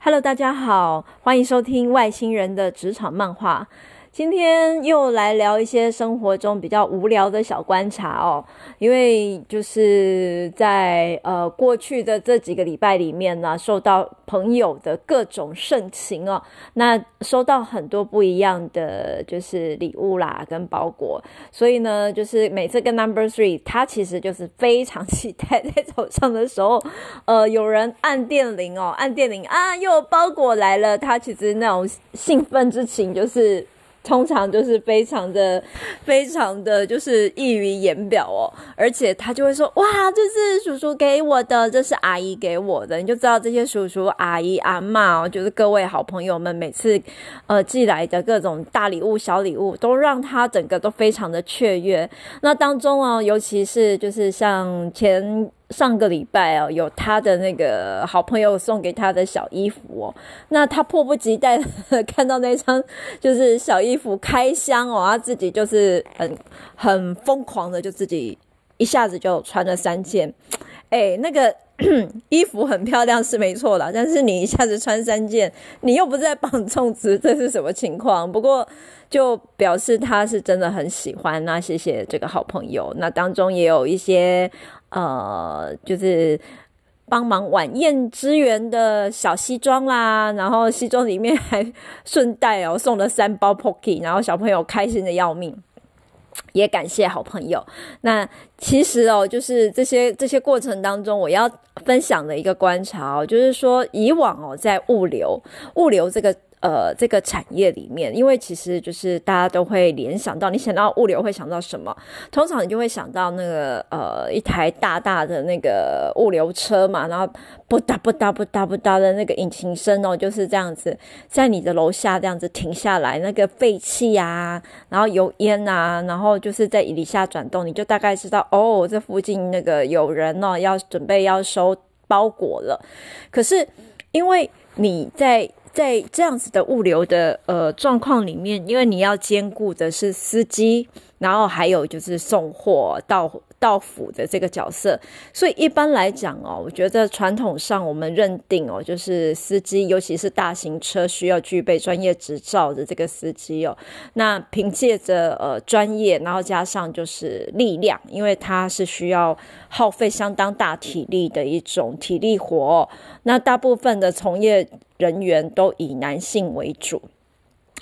Hello，大家好，欢迎收听外星人的职场漫画。今天又来聊一些生活中比较无聊的小观察哦，因为就是在呃过去的这几个礼拜里面呢，受到朋友的各种盛情哦，那收到很多不一样的就是礼物啦跟包裹，所以呢，就是每次跟 Number Three，他其实就是非常期待在早上的时候，呃，有人按电铃哦，按电铃啊，又有包裹来了，他其实那种兴奋之情就是。通常就是非常的、非常的就是溢于言表哦，而且他就会说：“哇，这是叔叔给我的，这是阿姨给我的。”你就知道这些叔叔、阿姨、阿嬷哦，就是各位好朋友们每次呃寄来的各种大礼物、小礼物，都让他整个都非常的雀跃。那当中哦，尤其是就是像前。上个礼拜哦，有他的那个好朋友送给他的小衣服哦，那他迫不及待看到那张就是小衣服开箱哦，他自己就是很很疯狂的就自己一下子就穿了三件，哎，那个 衣服很漂亮是没错啦，但是你一下子穿三件，你又不是在绑粽子，这是什么情况？不过就表示他是真的很喜欢，那谢谢这个好朋友，那当中也有一些。呃，就是帮忙晚宴支援的小西装啦，然后西装里面还顺带哦送了三包 Pocky，然后小朋友开心的要命，也感谢好朋友。那其实哦，就是这些这些过程当中，我要分享的一个观察哦，就是说以往哦，在物流物流这个。呃，这个产业里面，因为其实就是大家都会联想到，你想到物流会想到什么？通常你就会想到那个呃，一台大大的那个物流车嘛，然后不哒不哒不哒不哒的那个引擎声哦，就是这样子，在你的楼下这样子停下来，那个废气啊，然后油烟啊，然后就是在底下转动，你就大概知道哦，这附近那个有人哦，要准备要收包裹了。可是因为你在在这样子的物流的呃状况里面，因为你要兼顾的是司机，然后还有就是送货到到府的这个角色，所以一般来讲哦，我觉得传统上我们认定哦，就是司机，尤其是大型车需要具备专业执照的这个司机哦，那凭借着呃专业，然后加上就是力量，因为他是需要耗费相当大体力的一种体力活哦，那大部分的从业。人员都以男性为主，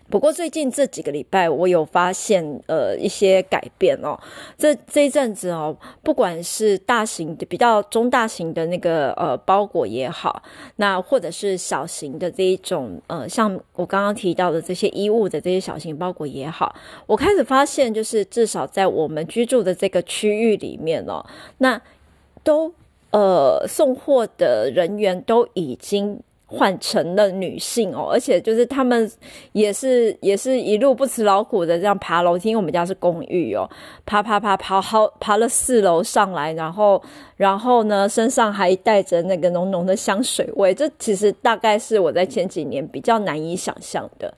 不过最近这几个礼拜，我有发现呃一些改变哦。这这一阵子哦，不管是大型的、比较中大型的那个呃包裹也好，那或者是小型的这一种呃，像我刚刚提到的这些衣物的这些小型包裹也好，我开始发现，就是至少在我们居住的这个区域里面哦，那都呃送货的人员都已经。换成了女性哦，而且就是他们也是也是一路不辞劳苦的这样爬楼梯，因为我们家是公寓哦，爬爬爬爬好爬了四楼上来，然后然后呢身上还带着那个浓浓的香水味，这其实大概是我在前几年比较难以想象的。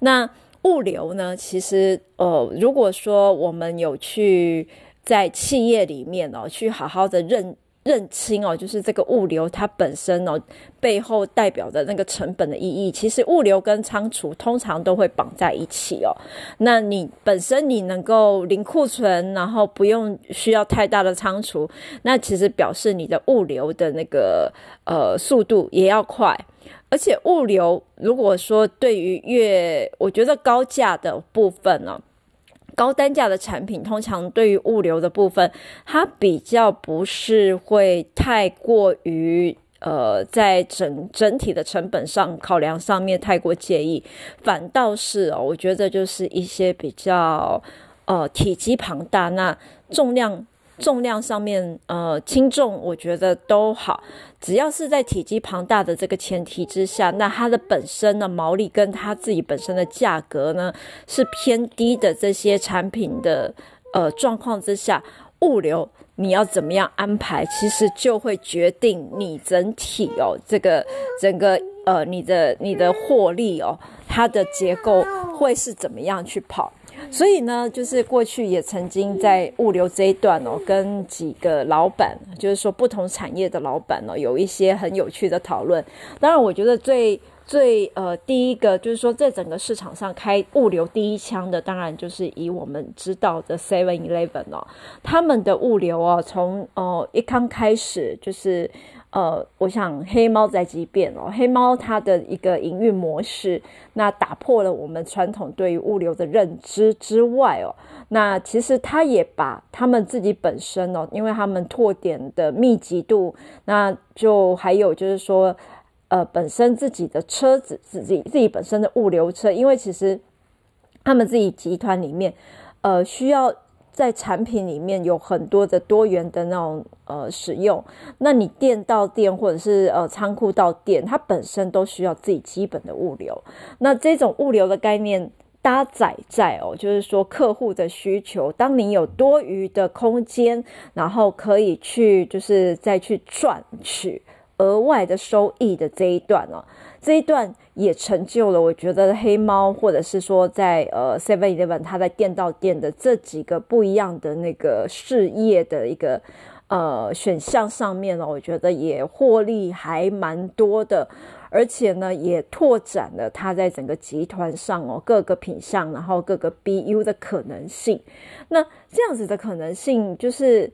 那物流呢，其实呃，如果说我们有去在企业里面哦，去好好的认。认清哦，就是这个物流它本身哦，背后代表的那个成本的意义，其实物流跟仓储通常都会绑在一起哦。那你本身你能够零库存，然后不用需要太大的仓储，那其实表示你的物流的那个呃速度也要快。而且物流如果说对于越我觉得高价的部分呢、哦。高单价的产品，通常对于物流的部分，它比较不是会太过于呃，在整整体的成本上考量上面太过介意，反倒是哦，我觉得就是一些比较呃体积庞大，那重量。重量上面，呃，轻重我觉得都好，只要是在体积庞大的这个前提之下，那它的本身的毛利跟它自己本身的价格呢是偏低的这些产品的呃状况之下，物流你要怎么样安排，其实就会决定你整体哦这个整个呃，你的你的获利哦，它的结构会是怎么样去跑？所以呢，就是过去也曾经在物流这一段哦，跟几个老板，就是说不同产业的老板哦，有一些很有趣的讨论。当然，我觉得最最呃第一个就是说，在整个市场上开物流第一枪的，当然就是以我们知道的 Seven Eleven 哦，他们的物流哦，从哦一刚开始就是。呃，我想黑猫在即便哦，黑猫它的一个营运模式，那打破了我们传统对于物流的认知之外哦，那其实它也把他们自己本身哦，因为他们拓点的密集度，那就还有就是说，呃，本身自己的车子，自己自己本身的物流车，因为其实他们自己集团里面，呃，需要。在产品里面有很多的多元的那种呃使用，那你店到店或者是呃仓库到店，它本身都需要自己基本的物流。那这种物流的概念搭载在哦，就是说客户的需求，当你有多余的空间，然后可以去就是再去赚取额外的收益的这一段哦。这一段也成就了，我觉得黑猫或者是说在呃 Seven Eleven，它在店到店的这几个不一样的那个事业的一个呃选项上面呢，我觉得也获利还蛮多的，而且呢也拓展了它在整个集团上哦各个品项，然后各个 BU 的可能性。那这样子的可能性，就是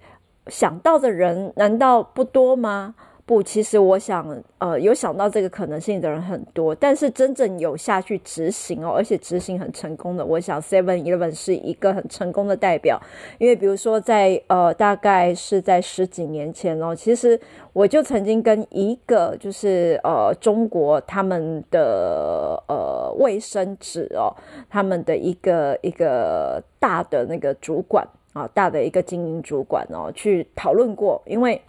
想到的人难道不多吗？不，其实我想，呃，有想到这个可能性的人很多，但是真正有下去执行哦，而且执行很成功的，我想 Seven Eleven 是一个很成功的代表。因为比如说在呃，大概是在十几年前哦，其实我就曾经跟一个就是呃中国他们的呃卫生纸哦，他们的一个一个大的那个主管啊，大的一个经营主管哦，去讨论过，因为。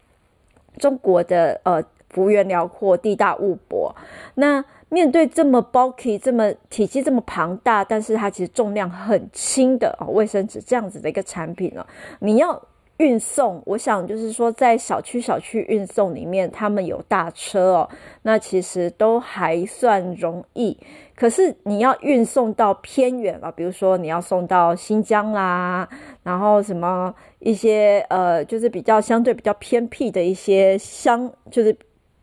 中国的呃幅员辽阔，地大物博，那面对这么 bulky、这么体积这么庞大，但是它其实重量很轻的哦，卫生纸这样子的一个产品呢，你要运送，我想就是说在小区小区运送里面，他们有大车哦，那其实都还算容易。可是你要运送到偏远了，比如说你要送到新疆啦，然后什么一些呃，就是比较相对比较偏僻的一些乡，就是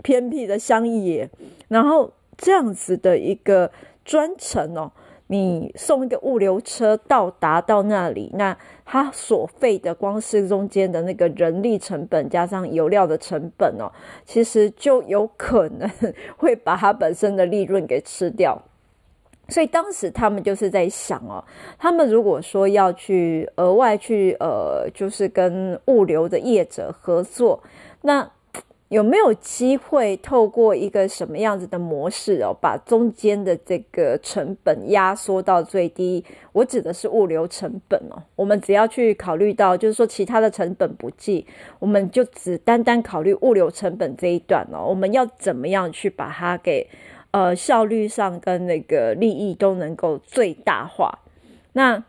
偏僻的乡野，然后这样子的一个专程哦，你送一个物流车到达到那里，那它所费的光是中间的那个人力成本加上油料的成本哦，其实就有可能 会把它本身的利润给吃掉。所以当时他们就是在想哦，他们如果说要去额外去呃，就是跟物流的业者合作，那有没有机会透过一个什么样子的模式哦，把中间的这个成本压缩到最低？我指的是物流成本哦。我们只要去考虑到，就是说其他的成本不计，我们就只单单考虑物流成本这一段哦。我们要怎么样去把它给？呃，效率上跟那个利益都能够最大化。那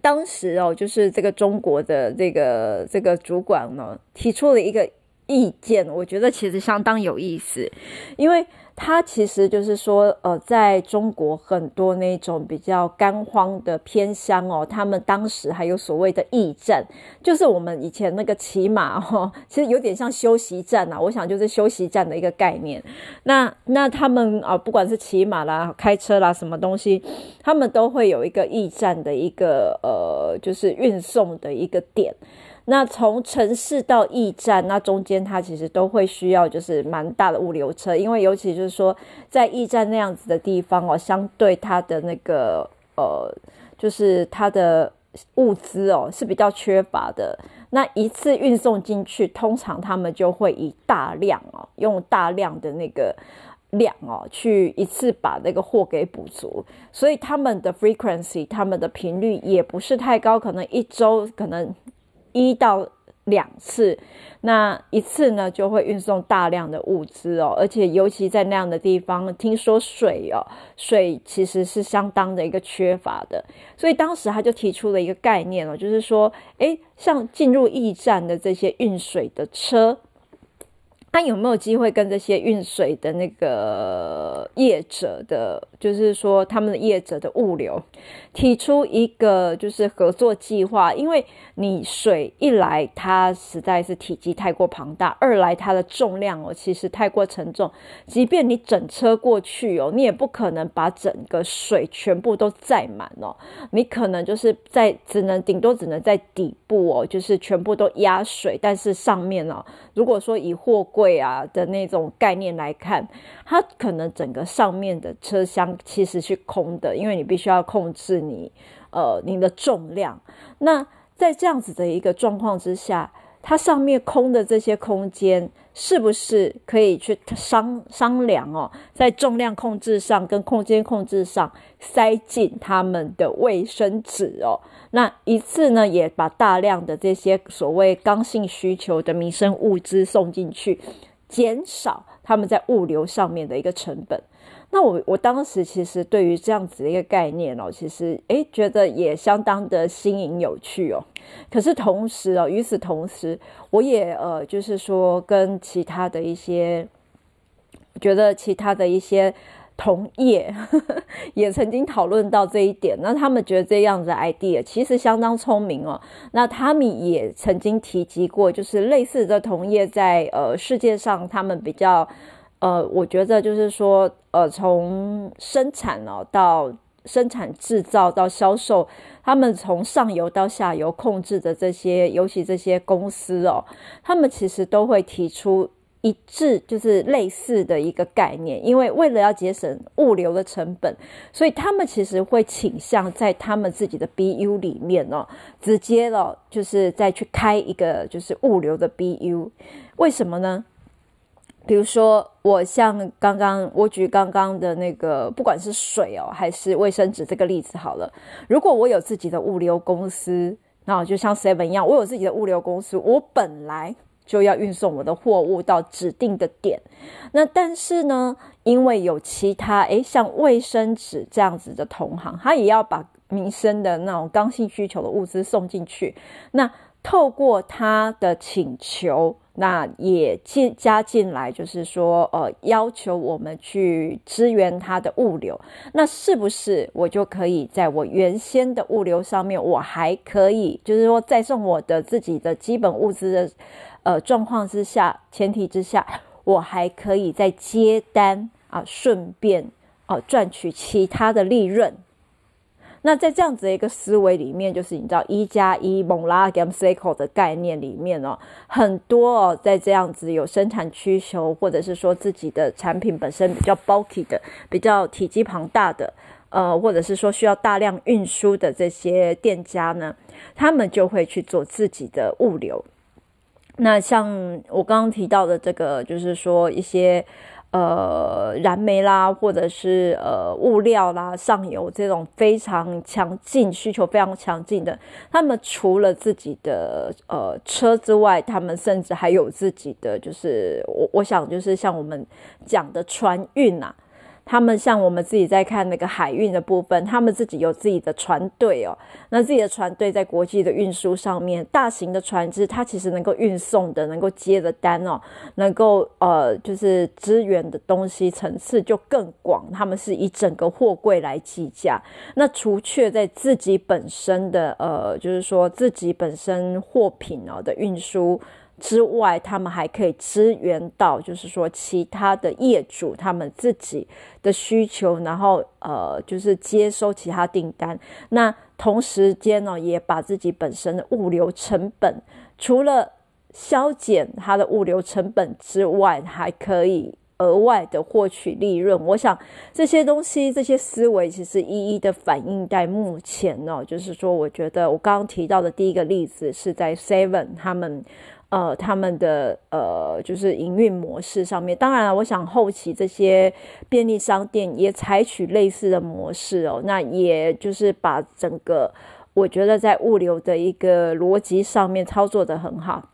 当时哦，就是这个中国的这个这个主管呢，提出了一个意见，我觉得其实相当有意思，因为。他其实就是说，呃，在中国很多那种比较干荒的偏乡哦，他们当时还有所谓的驿站，就是我们以前那个骑马哦，其实有点像休息站、啊。我想就是休息站的一个概念。那那他们啊、不管是骑马啦、开车啦，什么东西，他们都会有一个驿站的一个呃，就是运送的一个点。那从城市到驿站，那中间它其实都会需要就是蛮大的物流车，因为尤其就是说在驿站那样子的地方哦，相对它的那个呃，就是它的物资哦是比较缺乏的。那一次运送进去，通常他们就会以大量哦，用大量的那个量哦，去一次把那个货给补足，所以他们的 frequency，他们的频率也不是太高，可能一周可能。一到两次，那一次呢就会运送大量的物资哦，而且尤其在那样的地方，听说水哦，水其实是相当的一个缺乏的，所以当时他就提出了一个概念哦，就是说，诶，像进入驿站的这些运水的车，他有没有机会跟这些运水的那个业者的，就是说他们的业者的物流提出一个就是合作计划？因为你水一来，它实在是体积太过庞大；二来它的重量哦，其实太过沉重。即便你整车过去哦，你也不可能把整个水全部都载满哦。你可能就是在只能顶多只能在底部哦，就是全部都压水，但是上面哦，如果说以货柜柜啊的那种概念来看，它可能整个上面的车厢其实是空的，因为你必须要控制你呃你的重量。那在这样子的一个状况之下，它上面空的这些空间，是不是可以去商商量哦，在重量控制上跟空间控制上塞进他们的卫生纸哦？那一次呢，也把大量的这些所谓刚性需求的民生物资送进去，减少他们在物流上面的一个成本。那我我当时其实对于这样子的一个概念哦，其实诶觉得也相当的新颖有趣哦。可是同时哦，与此同时，我也呃就是说跟其他的一些，觉得其他的一些。同业 也曾经讨论到这一点，那他们觉得这样子 idea 其实相当聪明哦。那他们也曾经提及过，就是类似的同业在呃世界上，他们比较呃，我觉得就是说呃，从生产哦到生产制造到销售，他们从上游到下游控制的这些，尤其这些公司哦，他们其实都会提出。一致就是类似的一个概念，因为为了要节省物流的成本，所以他们其实会倾向在他们自己的 BU 里面哦，直接了就是再去开一个就是物流的 BU。为什么呢？比如说，我像刚刚我举刚刚的那个，不管是水哦还是卫生纸这个例子好了，如果我有自己的物流公司，那就像 Seven 一样，我有自己的物流公司，我本来。就要运送我的货物到指定的点，那但是呢，因为有其他诶，像卫生纸这样子的同行，他也要把民生的那种刚性需求的物资送进去。那透过他的请求，那也进加进来，就是说，呃，要求我们去支援他的物流。那是不是我就可以在我原先的物流上面，我还可以，就是说，再送我的自己的基本物资的。呃，状况之下，前提之下，我还可以再接单啊，顺便啊赚取其他的利润。那在这样子的一个思维里面，就是你知道一加一蒙拉 game cycle 的概念里面哦，很多哦，在这样子有生产需求，或者是说自己的产品本身比较 bulky 的、比较体积庞大的，呃，或者是说需要大量运输的这些店家呢，他们就会去做自己的物流。那像我刚刚提到的这个，就是说一些呃燃煤啦，或者是呃物料啦，上游这种非常强劲需求非常强劲的，他们除了自己的呃车之外，他们甚至还有自己的，就是我我想就是像我们讲的船运呐、啊。他们像我们自己在看那个海运的部分，他们自己有自己的船队哦。那自己的船队在国际的运输上面，大型的船只它其实能够运送的、能够接的单哦，能够呃就是支援的东西层次就更广。他们是以整个货柜来计价。那除却在自己本身的呃，就是说自己本身货品哦的运输。之外，他们还可以支援到，就是说其他的业主他们自己的需求，然后呃，就是接收其他订单。那同时间呢，也把自己本身的物流成本，除了削减它的物流成本之外，还可以额外的获取利润。我想这些东西、这些思维，其实一一的反映在目前呢，就是说，我觉得我刚刚提到的第一个例子是在 Seven 他们。呃，他们的呃，就是营运模式上面，当然了，我想后期这些便利商店也采取类似的模式哦，那也就是把整个我觉得在物流的一个逻辑上面操作的很好。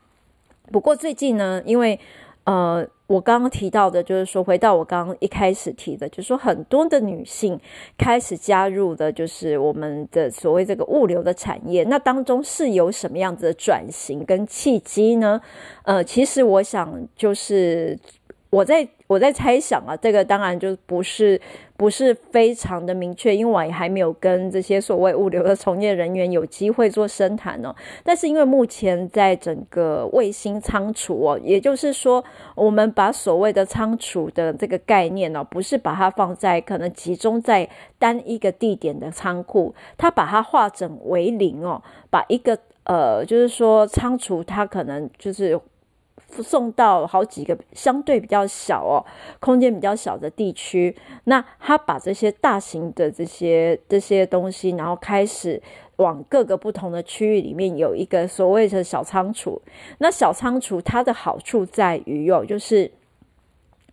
不过最近呢，因为呃，我刚刚提到的，就是说，回到我刚刚一开始提的，就是说，很多的女性开始加入的，就是我们的所谓这个物流的产业。那当中是有什么样子的转型跟契机呢？呃，其实我想就是。我在我在猜想啊，这个当然就不是不是非常的明确，因为我也还没有跟这些所谓物流的从业人员有机会做深谈哦。但是因为目前在整个卫星仓储哦，也就是说，我们把所谓的仓储的这个概念哦，不是把它放在可能集中在单一个地点的仓库，它把它化整为零哦，把一个呃，就是说仓储它可能就是。送到好几个相对比较小哦，空间比较小的地区，那他把这些大型的这些这些东西，然后开始往各个不同的区域里面有一个所谓的小仓储。那小仓储它的好处在于哦，就是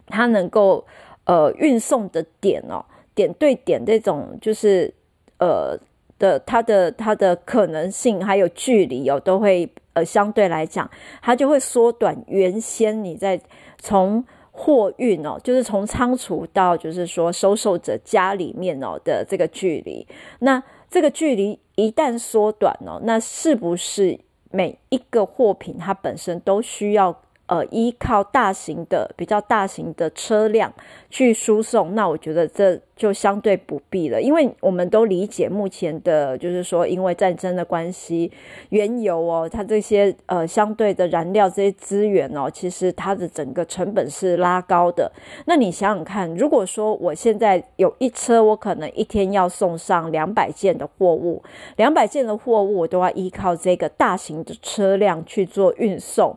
它能够呃运送的点哦，点对点这种就是呃的它的它的可能性还有距离哦都会。呃，相对来讲，它就会缩短原先你在从货运哦，就是从仓储到就是说收受者家里面哦的这个距离。那这个距离一旦缩短哦，那是不是每一个货品它本身都需要？呃，依靠大型的、比较大型的车辆去输送，那我觉得这就相对不必了，因为我们都理解目前的，就是说，因为战争的关系，原油哦，它这些呃相对的燃料这些资源哦，其实它的整个成本是拉高的。那你想想看，如果说我现在有一车，我可能一天要送上两百件的货物，两百件的货物我都要依靠这个大型的车辆去做运送。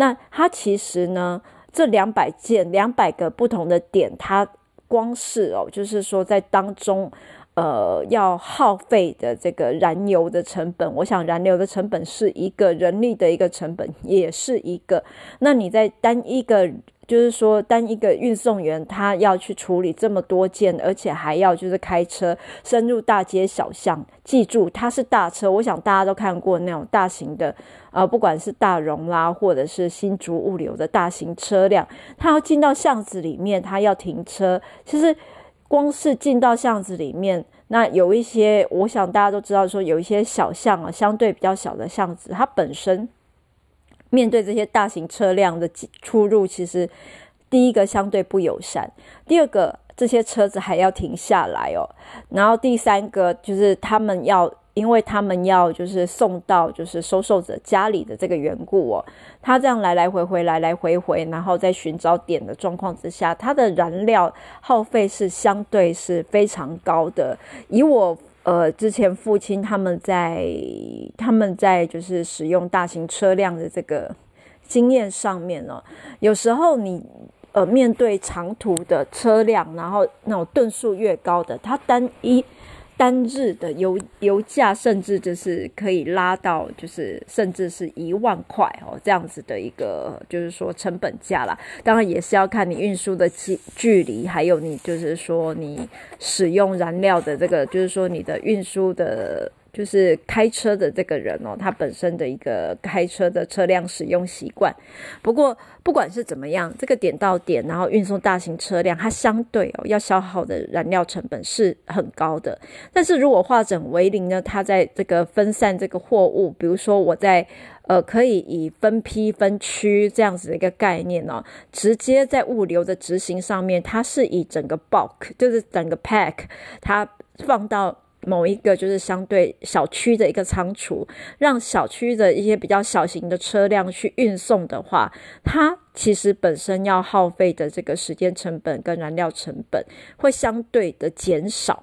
那它其实呢，这两百件、两百个不同的点，它光是哦，就是说在当中，呃，要耗费的这个燃油的成本，我想燃油的成本是一个，人力的一个成本也是一个。那你在单一个。就是说，单一个运送员他要去处理这么多件，而且还要就是开车深入大街小巷。记住，它是大车，我想大家都看过那种大型的，呃，不管是大荣啦，或者是新竹物流的大型车辆，它要进到巷子里面，它要停车。其实光是进到巷子里面，那有一些，我想大家都知道，说有一些小巷啊，相对比较小的巷子，它本身。面对这些大型车辆的出入，其实第一个相对不友善，第二个这些车子还要停下来哦，然后第三个就是他们要，因为他们要就是送到就是收受者家里的这个缘故哦，他这样来来回回来来回回，然后在寻找点的状况之下，它的燃料耗费是相对是非常高的，以我。呃，之前父亲他们在他们在就是使用大型车辆的这个经验上面呢，有时候你呃面对长途的车辆，然后那种吨数越高的，它单一。单日的油油价甚至就是可以拉到，就是甚至是一万块哦，这样子的一个就是说成本价啦。当然也是要看你运输的距距离，还有你就是说你使用燃料的这个，就是说你的运输的。就是开车的这个人哦，他本身的一个开车的车辆使用习惯。不过不管是怎么样，这个点到点，然后运送大型车辆，它相对哦要消耗的燃料成本是很高的。但是如果化整为零呢，它在这个分散这个货物，比如说我在呃可以以分批分区这样子的一个概念哦，直接在物流的执行上面，它是以整个 bulk 就是整个 pack 它放到。某一个就是相对小区的一个仓储，让小区的一些比较小型的车辆去运送的话，它其实本身要耗费的这个时间成本跟燃料成本会相对的减少。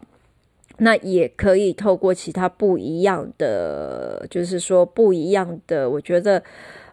那也可以透过其他不一样的，就是说不一样的，我觉得，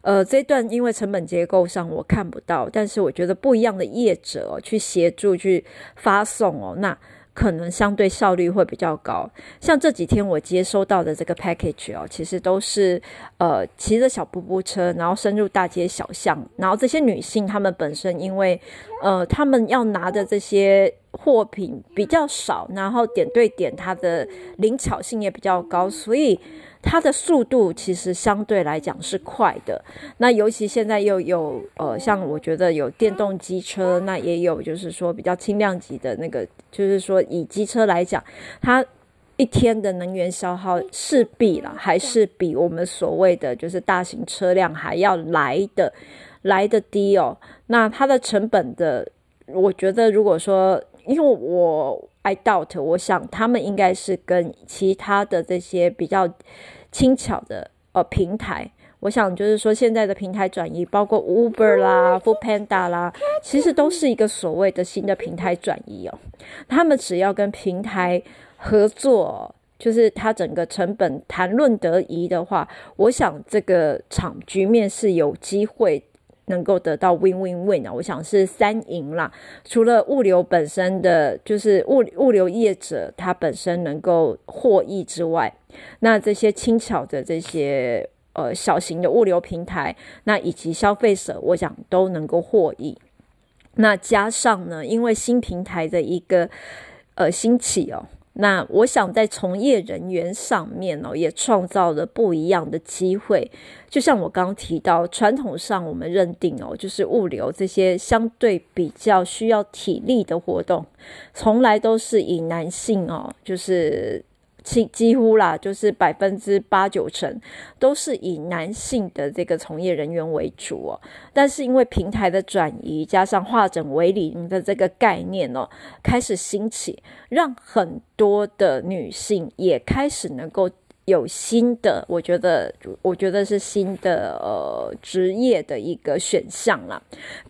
呃，这段因为成本结构上我看不到，但是我觉得不一样的业者，去协助去发送哦，那。可能相对效率会比较高，像这几天我接收到的这个 package 哦，其实都是呃骑着小步步车，然后深入大街小巷，然后这些女性她们本身因为呃她们要拿的这些货品比较少，然后点对点它的灵巧性也比较高，所以它的速度其实相对来讲是快的。那尤其现在又有呃，像我觉得有电动机车，那也有就是说比较轻量级的那个，就是说以机车来讲，它一天的能源消耗势必啦，还是比我们所谓的就是大型车辆还要来的来的低哦。那它的成本的，我觉得如果说，因为我 I doubt，我想他们应该是跟其他的这些比较轻巧的呃平台，我想就是说现在的平台转移，包括 Uber 啦、Foodpanda 啦，其实都是一个所谓的新的平台转移哦。他们只要跟平台。合作就是它整个成本谈论得宜的话，我想这个场局面是有机会能够得到 win win win 啊，我想是三赢啦。除了物流本身的就是物物流业者他本身能够获益之外，那这些轻巧的这些呃小型的物流平台，那以及消费者，我想都能够获益。那加上呢，因为新平台的一个呃兴起哦。那我想在从业人员上面哦，也创造了不一样的机会。就像我刚刚提到，传统上我们认定哦，就是物流这些相对比较需要体力的活动，从来都是以男性哦，就是。几几乎啦，就是百分之八九成都是以男性的这个从业人员为主哦。但是因为平台的转移，加上化整为零的这个概念哦，开始兴起，让很多的女性也开始能够有新的，我觉得，我觉得是新的呃职业的一个选项啦。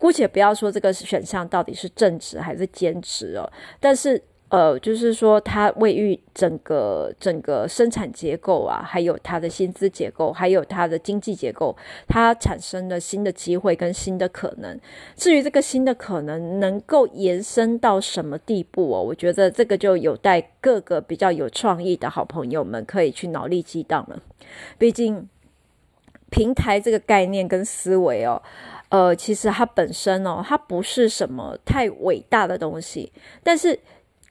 姑且不要说这个选项到底是正职还是兼职哦，但是。呃，就是说，它位于整个整个生产结构啊，还有它的薪资结构，还有它的经济结构，它产生了新的机会跟新的可能。至于这个新的可能能够延伸到什么地步哦，我觉得这个就有待各个比较有创意的好朋友们可以去脑力激荡了。毕竟，平台这个概念跟思维哦，呃，其实它本身哦，它不是什么太伟大的东西，但是。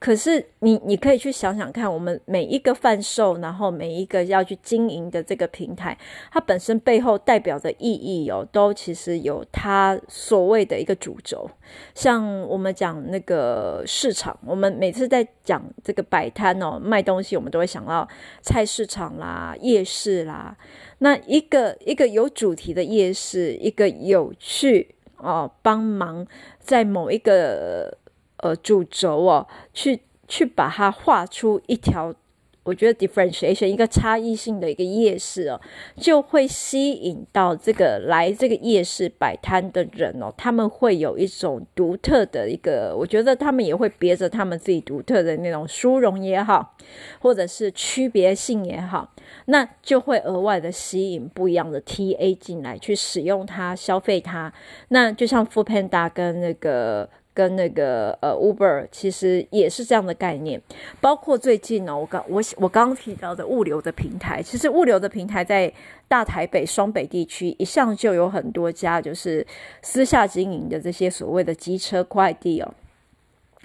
可是你，你可以去想想看，我们每一个贩售，然后每一个要去经营的这个平台，它本身背后代表的意义哦，都其实有它所谓的一个主轴。像我们讲那个市场，我们每次在讲这个摆摊哦，卖东西，我们都会想到菜市场啦、夜市啦。那一个一个有主题的夜市，一个有趣哦，帮忙在某一个。呃，主轴哦，去去把它画出一条，我觉得 differentiation 一个差异性的一个夜市哦，就会吸引到这个来这个夜市摆摊的人哦，他们会有一种独特的一个，我觉得他们也会别着他们自己独特的那种殊荣也好，或者是区别性也好，那就会额外的吸引不一样的 TA 进来去使用它、消费它。那就像 f o o p a n d a 跟那个。跟那个呃 Uber 其实也是这样的概念，包括最近呢，我刚我我刚刚提到的物流的平台，其实物流的平台在大台北、双北地区一向就有很多家，就是私下经营的这些所谓的机车快递哦。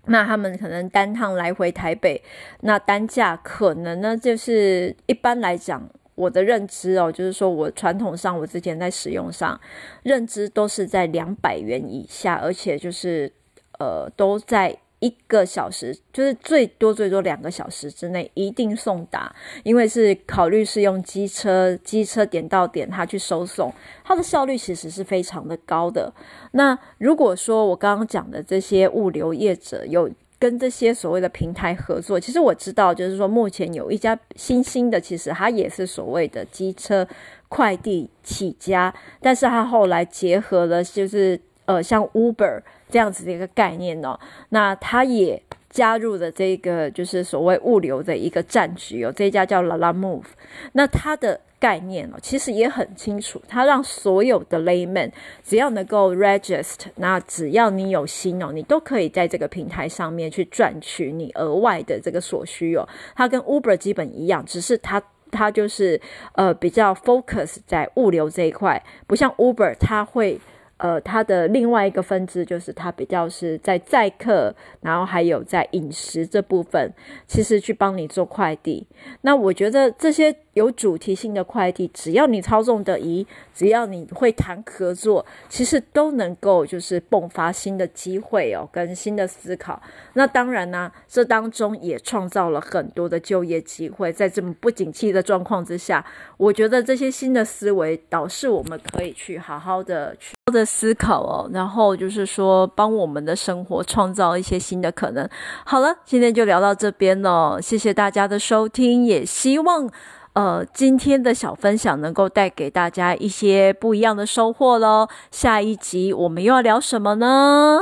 那他们可能单趟来回台北，那单价可能呢，就是一般来讲，我的认知哦，就是说我传统上我之前在使用上认知都是在两百元以下，而且就是。呃，都在一个小时，就是最多最多两个小时之内一定送达，因为是考虑是用机车，机车点到点，它去收送，它的效率其实是非常的高的。那如果说我刚刚讲的这些物流业者有跟这些所谓的平台合作，其实我知道，就是说目前有一家新兴的，其实它也是所谓的机车快递起家，但是它后来结合了，就是呃，像 Uber。这样子的一个概念哦，那他也加入了这个就是所谓物流的一个战局哦。这家叫 Lalamove，那它的概念哦，其实也很清楚，它让所有的 layman 只要能够 register，那只要你有心哦，你都可以在这个平台上面去赚取你额外的这个所需哦。它跟 Uber 基本一样，只是它它就是呃比较 focus 在物流这一块，不像 Uber，它会。呃，它的另外一个分支就是它比较是在载客，然后还有在饮食这部分，其实去帮你做快递。那我觉得这些有主题性的快递，只要你操纵得宜，只要你会谈合作，其实都能够就是迸发新的机会哦，跟新的思考。那当然呢，这当中也创造了很多的就业机会。在这么不景气的状况之下，我觉得这些新的思维导致我们可以去好好的去。的思考哦，然后就是说，帮我们的生活创造一些新的可能。好了，今天就聊到这边了，谢谢大家的收听，也希望呃今天的小分享能够带给大家一些不一样的收获喽。下一集我们又要聊什么呢？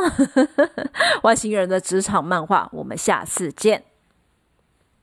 外星人的职场漫画，我们下次见。